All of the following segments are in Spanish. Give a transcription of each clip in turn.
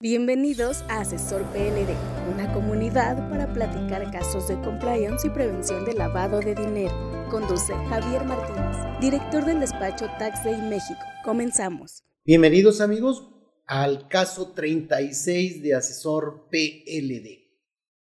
Bienvenidos a Asesor PLD, una comunidad para platicar casos de compliance y prevención de lavado de dinero. Conduce Javier Martínez, director del despacho Tax Day México. Comenzamos. Bienvenidos amigos al caso 36 de Asesor PLD.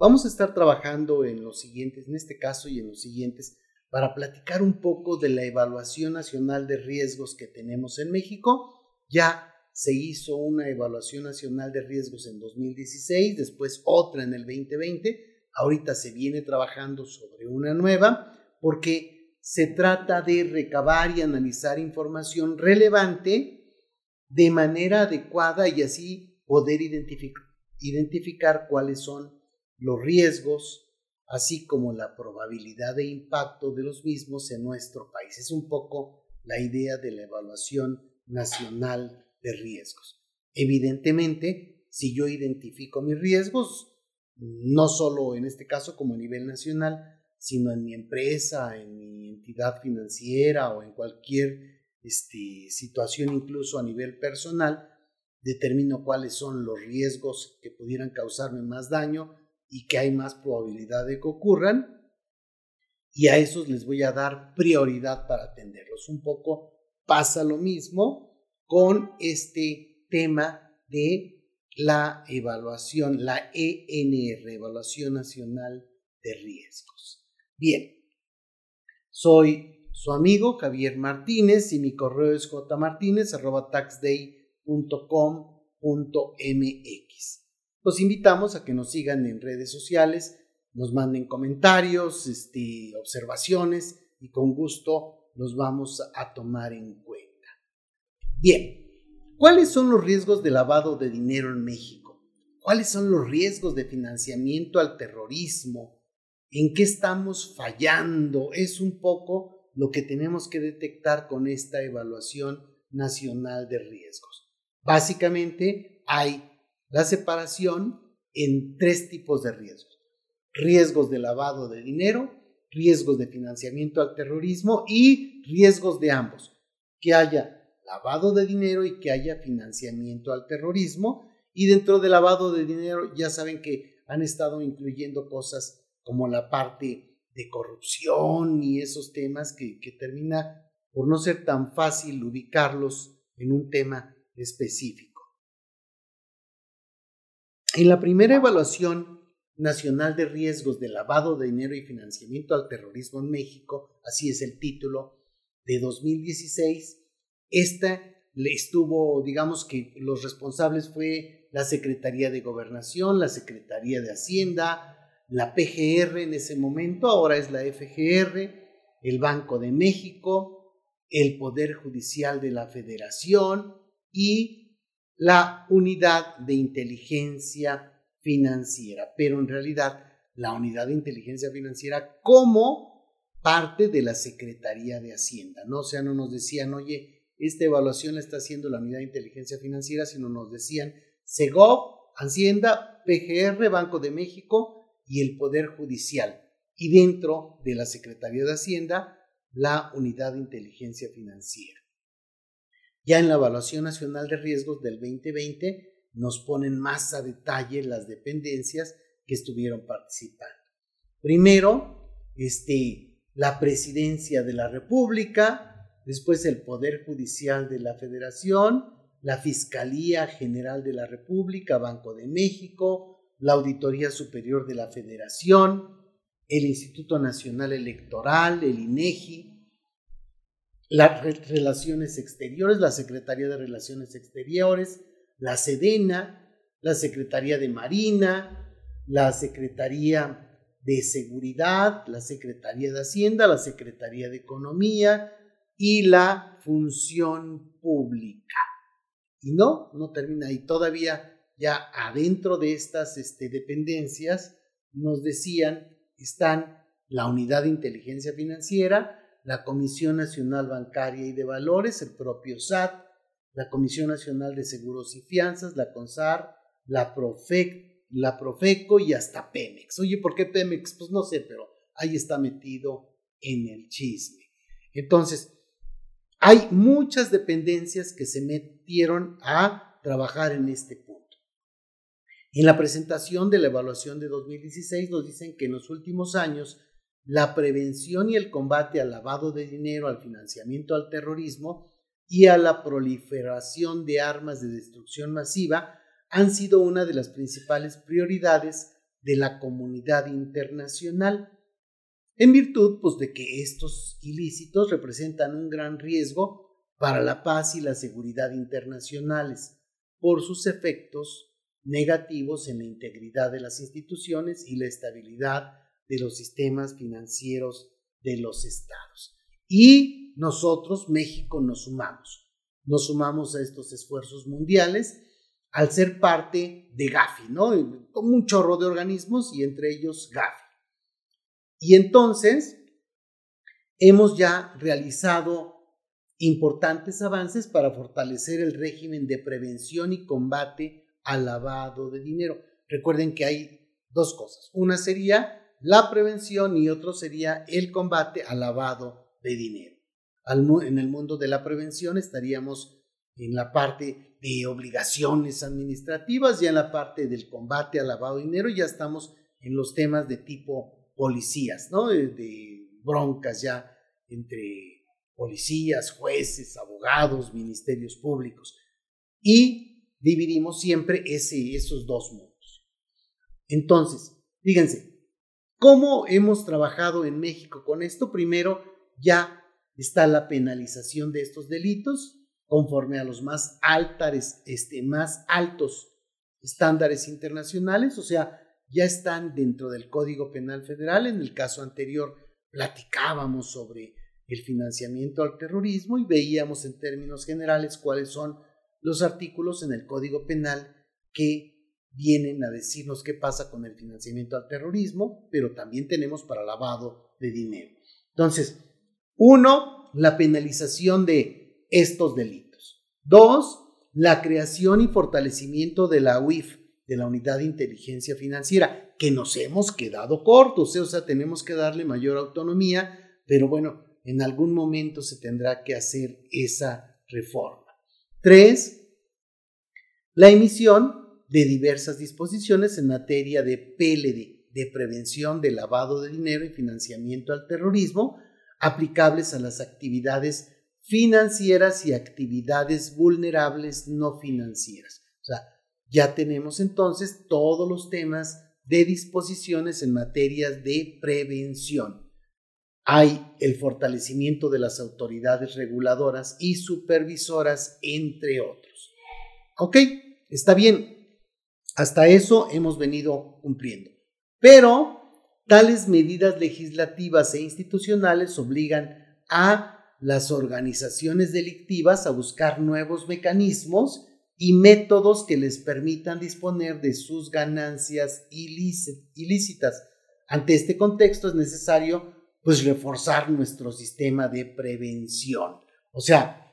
Vamos a estar trabajando en los siguientes, en este caso y en los siguientes, para platicar un poco de la evaluación nacional de riesgos que tenemos en México, ya se hizo una evaluación nacional de riesgos en 2016, después otra en el 2020, ahorita se viene trabajando sobre una nueva porque se trata de recabar y analizar información relevante de manera adecuada y así poder identificar, cuáles son los riesgos, así como la probabilidad de impacto de los mismos en nuestro país. Es un poco la idea de la evaluación nacional de riesgos. Evidentemente, si yo identifico mis riesgos, no solo en este caso como a nivel nacional, sino en mi empresa, en mi entidad financiera o en cualquier este, situación incluso a nivel personal, determino cuáles son los riesgos que pudieran causarme más daño y que hay más probabilidad de que ocurran, y a esos les voy a dar prioridad para atenderlos. Un poco pasa lo mismo con este tema de la evaluación, la ENR, Evaluación Nacional de Riesgos. Bien, soy su amigo Javier Martínez y mi correo es jmartinez.taxday.com.mx. Los invitamos a que nos sigan en redes sociales, nos manden comentarios, este, observaciones y con gusto los vamos a tomar en cuenta. Bien, ¿cuáles son los riesgos de lavado de dinero en México? ¿Cuáles son los riesgos de financiamiento al terrorismo? ¿En qué estamos fallando? Es un poco lo que tenemos que detectar con esta evaluación nacional de riesgos. Básicamente hay la separación en tres tipos de riesgos. Riesgos de lavado de dinero, riesgos de financiamiento al terrorismo y riesgos de ambos. Que haya lavado de dinero y que haya financiamiento al terrorismo. Y dentro del lavado de dinero ya saben que han estado incluyendo cosas como la parte de corrupción y esos temas que, que termina por no ser tan fácil ubicarlos en un tema específico. En la primera evaluación nacional de riesgos de lavado de dinero y financiamiento al terrorismo en México, así es el título, de 2016, esta le estuvo, digamos que los responsables fue la Secretaría de Gobernación, la Secretaría de Hacienda, la PGR en ese momento, ahora es la FGR, el Banco de México, el Poder Judicial de la Federación y la Unidad de Inteligencia Financiera. Pero en realidad, la Unidad de Inteligencia Financiera como parte de la Secretaría de Hacienda, ¿no? O sea, no nos decían, oye, esta evaluación la está haciendo la Unidad de Inteligencia Financiera, sino nos decían SEGOP, Hacienda, PGR, Banco de México y el Poder Judicial. Y dentro de la Secretaría de Hacienda, la Unidad de Inteligencia Financiera. Ya en la Evaluación Nacional de Riesgos del 2020 nos ponen más a detalle las dependencias que estuvieron participando. Primero, este, la Presidencia de la República, después el Poder Judicial de la Federación, la Fiscalía General de la República, Banco de México, la Auditoría Superior de la Federación, el Instituto Nacional Electoral, el INEGI, las Relaciones Exteriores, la Secretaría de Relaciones Exteriores, la SEDENA, la Secretaría de Marina, la Secretaría de Seguridad, la Secretaría de Hacienda, la Secretaría de Economía, y la función pública. Y no, no termina ahí. Todavía ya adentro de estas este, dependencias nos decían están la Unidad de Inteligencia Financiera, la Comisión Nacional Bancaria y de Valores, el propio SAT, la Comisión Nacional de Seguros y Fianzas, la CONSAR, la, Profec, la Profeco y hasta Pemex. Oye, ¿por qué Pemex? Pues no sé, pero ahí está metido en el chisme. Entonces, hay muchas dependencias que se metieron a trabajar en este punto. En la presentación de la evaluación de 2016 nos dicen que en los últimos años la prevención y el combate al lavado de dinero, al financiamiento al terrorismo y a la proliferación de armas de destrucción masiva han sido una de las principales prioridades de la comunidad internacional, en virtud pues, de que estos ilícitos representan un gran riesgo para la paz y la seguridad internacionales por sus efectos negativos en la integridad de las instituciones y la estabilidad de los sistemas financieros de los estados. Y nosotros, México, nos sumamos. Nos sumamos a estos esfuerzos mundiales al ser parte de Gafi, ¿no? Como un chorro de organismos y entre ellos Gafi. Y entonces hemos ya realizado importantes avances para fortalecer el régimen de prevención y combate al lavado de dinero. Recuerden que hay dos cosas. Una sería la prevención y otro sería el combate al lavado de dinero. en el mundo de la prevención estaríamos en la parte de obligaciones administrativas, ya en la parte del combate al lavado de dinero, ya estamos en los temas de tipo policías, ¿no? De, broncas ya entre policías, jueces, abogados, ministerios públicos. Y dividimos siempre ese, esos dos mundos. Entonces, fíjense, ¿cómo hemos trabajado en México con esto? Primero, ya está la penalización de estos delitos, conforme a los más, altares, este, más altos estándares internacionales, o sea, ya están dentro del Código Penal Federal. En el caso anterior platicábamos sobre el financiamiento al terrorismo y veíamos en términos generales cuáles son los artículos en el Código Penal que vienen a decirnos qué pasa con el financiamiento al terrorismo, pero también tenemos para lavado de dinero. Entonces, uno, la penalización de estos delitos. Dos, la creación y fortalecimiento de la UIF, de la Unidad de Inteligencia Financiera, que nos hemos quedado cortos, ¿eh? o sea, tenemos que darle mayor autonomía, pero bueno, en algún momento se tendrá que hacer esa reforma. Tres, la emisión de diversas disposiciones en materia de PLD, de prevención de lavado de dinero y financiamiento al terrorismo, aplicables a las actividades financieras y actividades vulnerables no financieras. O sea, ya tenemos entonces todos los temas de disposiciones en materias de prevención. Hay el fortalecimiento de las autoridades reguladoras y supervisoras, entre otros. Ok, está bien. Hasta eso hemos venido cumpliendo. Pero tales medidas legislativas e institucionales obligan a las organizaciones delictivas a buscar nuevos mecanismos y métodos que les permitan disponer de sus ganancias ilícitas. Ante este contexto es necesario pues reforzar nuestro sistema de prevención. O sea,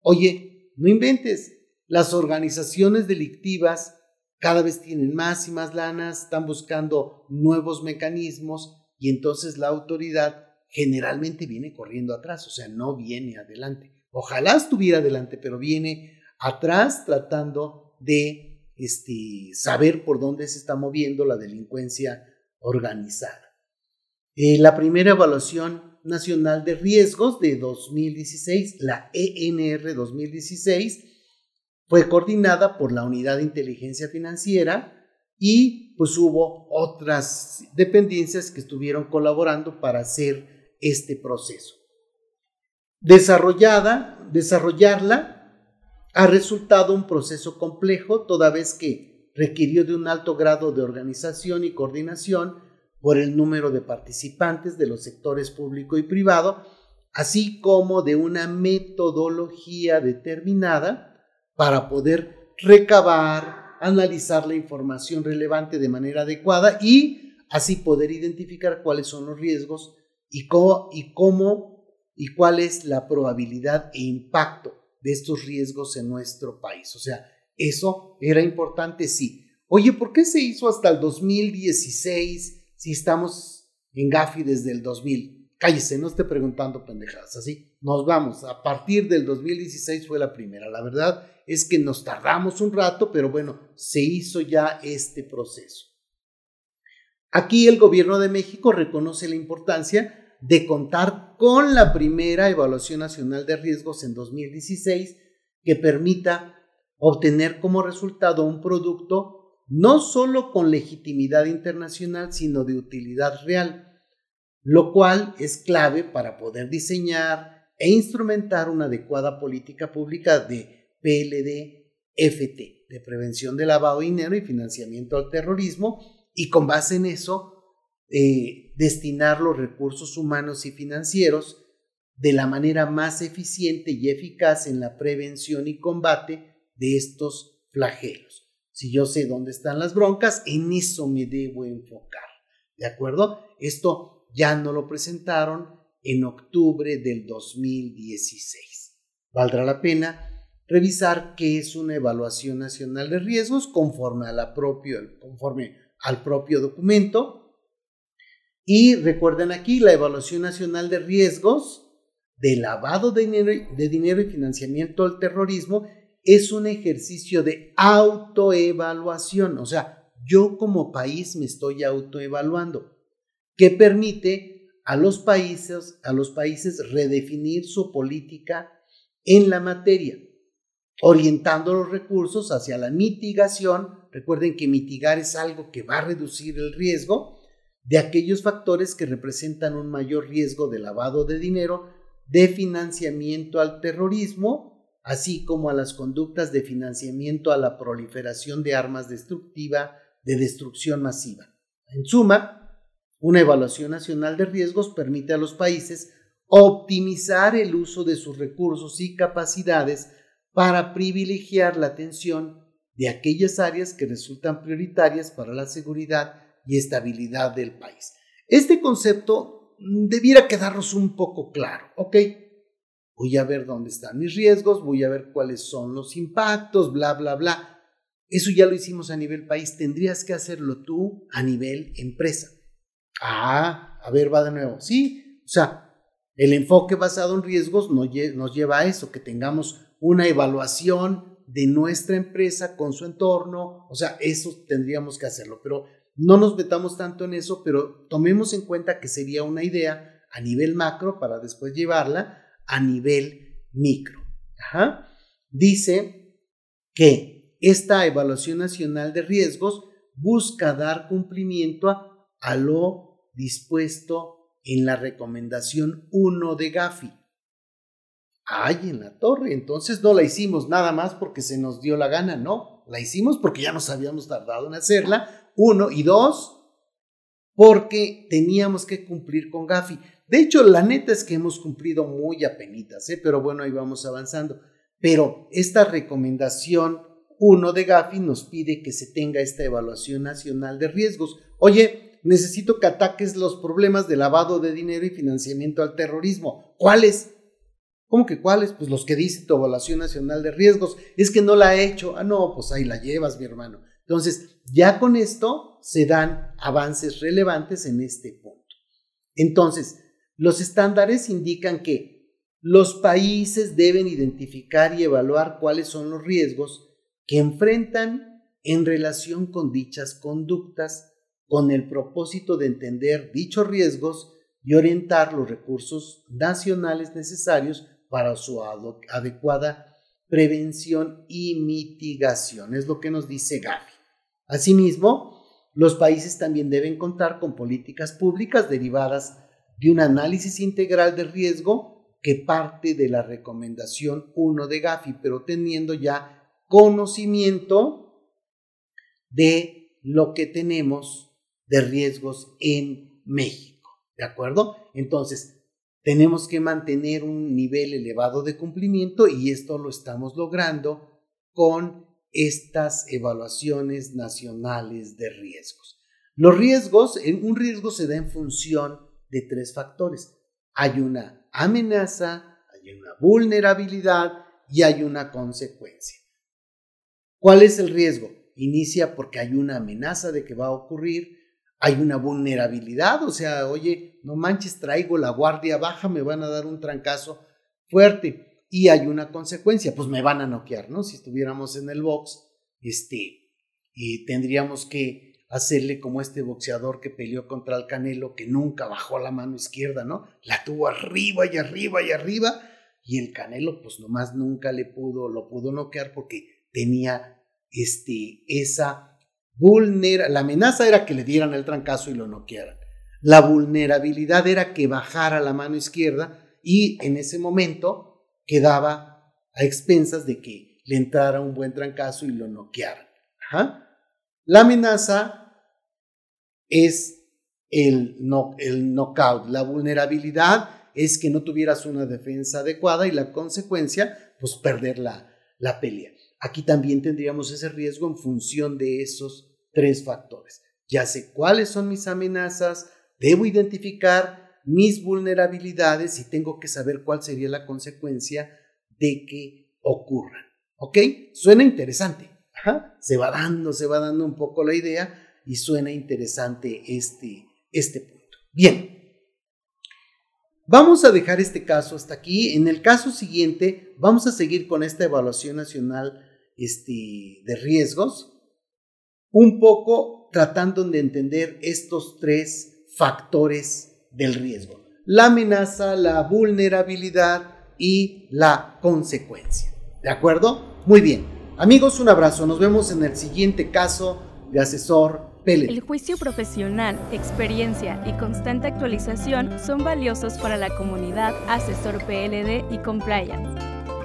oye, no inventes, las organizaciones delictivas cada vez tienen más y más lanas, están buscando nuevos mecanismos y entonces la autoridad generalmente viene corriendo atrás, o sea, no viene adelante. Ojalá estuviera adelante, pero viene atrás tratando de este, saber por dónde se está moviendo la delincuencia organizada. Eh, la primera evaluación nacional de riesgos de 2016, la ENR 2016, fue coordinada por la Unidad de Inteligencia Financiera y pues hubo otras dependencias que estuvieron colaborando para hacer este proceso. Desarrollada, desarrollarla ha resultado un proceso complejo, toda vez que requirió de un alto grado de organización y coordinación por el número de participantes de los sectores público y privado, así como de una metodología determinada para poder recabar, analizar la información relevante de manera adecuada y así poder identificar cuáles son los riesgos y cómo, y y cuál es la probabilidad e impacto de estos riesgos en nuestro país. O sea, eso era importante, sí. Oye, ¿por qué se hizo hasta el 2016 si estamos en Gafi desde el 2000? cállese, no esté preguntando pendejadas, así. Nos vamos. A partir del 2016 fue la primera. La verdad es que nos tardamos un rato, pero bueno, se hizo ya este proceso. Aquí el gobierno de México reconoce la importancia de contar con la primera evaluación nacional de riesgos en 2016 que permita obtener como resultado un producto no solo con legitimidad internacional, sino de utilidad real, lo cual es clave para poder diseñar e instrumentar una adecuada política pública de PLD-FT, de prevención de lavado de dinero y financiamiento al terrorismo, y con base en eso, eh, destinar los recursos humanos y financieros de la manera más eficiente y eficaz en la prevención y combate de estos flagelos. Si yo sé dónde están las broncas, en eso me debo enfocar. ¿De acuerdo? Esto ya no lo presentaron en octubre del 2016. Valdrá la pena revisar qué es una evaluación nacional de riesgos conforme, a propio, conforme al propio documento. Y recuerden aquí la evaluación nacional de riesgos de lavado de dinero, de dinero y financiamiento al terrorismo es un ejercicio de autoevaluación. O sea, yo como país me estoy autoevaluando, que permite a los países, a los países redefinir su política en la materia, orientando los recursos hacia la mitigación. Recuerden que mitigar es algo que va a reducir el riesgo de aquellos factores que representan un mayor riesgo de lavado de dinero de financiamiento al terrorismo, así como a las conductas de financiamiento a la proliferación de armas destructiva de destrucción masiva. En suma, una evaluación nacional de riesgos permite a los países optimizar el uso de sus recursos y capacidades para privilegiar la atención de aquellas áreas que resultan prioritarias para la seguridad y estabilidad del país. Este concepto debiera quedarnos un poco claro, ¿ok? Voy a ver dónde están mis riesgos, voy a ver cuáles son los impactos, bla, bla, bla. Eso ya lo hicimos a nivel país, tendrías que hacerlo tú a nivel empresa. Ah, a ver, va de nuevo. Sí, o sea, el enfoque basado en riesgos nos lleva a eso, que tengamos una evaluación de nuestra empresa con su entorno, o sea, eso tendríamos que hacerlo, pero no nos metamos tanto en eso, pero tomemos en cuenta que sería una idea a nivel macro para después llevarla a nivel micro. Dice que esta evaluación nacional de riesgos busca dar cumplimiento a, a lo dispuesto en la recomendación 1 de Gafi. Ay, en la torre, entonces no la hicimos nada más porque se nos dio la gana, no, la hicimos porque ya nos habíamos tardado en hacerla uno, y dos, porque teníamos que cumplir con Gafi. De hecho, la neta es que hemos cumplido muy apenitas, ¿eh? pero bueno, ahí vamos avanzando. Pero esta recomendación uno de Gafi nos pide que se tenga esta evaluación nacional de riesgos. Oye, necesito que ataques los problemas de lavado de dinero y financiamiento al terrorismo. ¿Cuáles? ¿Cómo que cuáles? Pues los que dice tu evaluación nacional de riesgos. Es que no la he hecho. Ah, no, pues ahí la llevas, mi hermano. Entonces, ya con esto se dan avances relevantes en este punto. Entonces, los estándares indican que los países deben identificar y evaluar cuáles son los riesgos que enfrentan en relación con dichas conductas con el propósito de entender dichos riesgos y orientar los recursos nacionales necesarios para su adecuada prevención y mitigación. Es lo que nos dice Gavi. Asimismo, los países también deben contar con políticas públicas derivadas de un análisis integral de riesgo que parte de la recomendación 1 de Gafi, pero teniendo ya conocimiento de lo que tenemos de riesgos en México. ¿De acuerdo? Entonces, tenemos que mantener un nivel elevado de cumplimiento y esto lo estamos logrando con estas evaluaciones nacionales de riesgos. Los riesgos, un riesgo se da en función de tres factores. Hay una amenaza, hay una vulnerabilidad y hay una consecuencia. ¿Cuál es el riesgo? Inicia porque hay una amenaza de que va a ocurrir, hay una vulnerabilidad, o sea, oye, no manches, traigo la guardia baja, me van a dar un trancazo fuerte y hay una consecuencia, pues me van a noquear, ¿no? Si estuviéramos en el box, este, y tendríamos que hacerle como este boxeador que peleó contra el Canelo, que nunca bajó la mano izquierda, ¿no? La tuvo arriba y arriba y arriba, y el Canelo, pues nomás nunca le pudo, lo pudo noquear porque tenía este, esa vulnerabilidad. La amenaza era que le dieran el trancazo y lo noquearan. La vulnerabilidad era que bajara la mano izquierda y en ese momento quedaba a expensas de que le entrara un buen trancazo y lo noquearan. La amenaza es el, no, el knockout. La vulnerabilidad es que no tuvieras una defensa adecuada y la consecuencia, pues perder la, la pelea. Aquí también tendríamos ese riesgo en función de esos tres factores. Ya sé cuáles son mis amenazas, debo identificar mis vulnerabilidades y tengo que saber cuál sería la consecuencia de que ocurran. ¿Ok? Suena interesante. Se va dando, se va dando un poco la idea y suena interesante este, este punto. Bien, vamos a dejar este caso hasta aquí. En el caso siguiente, vamos a seguir con esta evaluación nacional este, de riesgos, un poco tratando de entender estos tres factores del riesgo. La amenaza, la vulnerabilidad y la consecuencia. ¿De acuerdo? Muy bien. Amigos, un abrazo. Nos vemos en el siguiente caso de asesor el juicio profesional, experiencia y constante actualización son valiosos para la comunidad asesor PLD y compliance.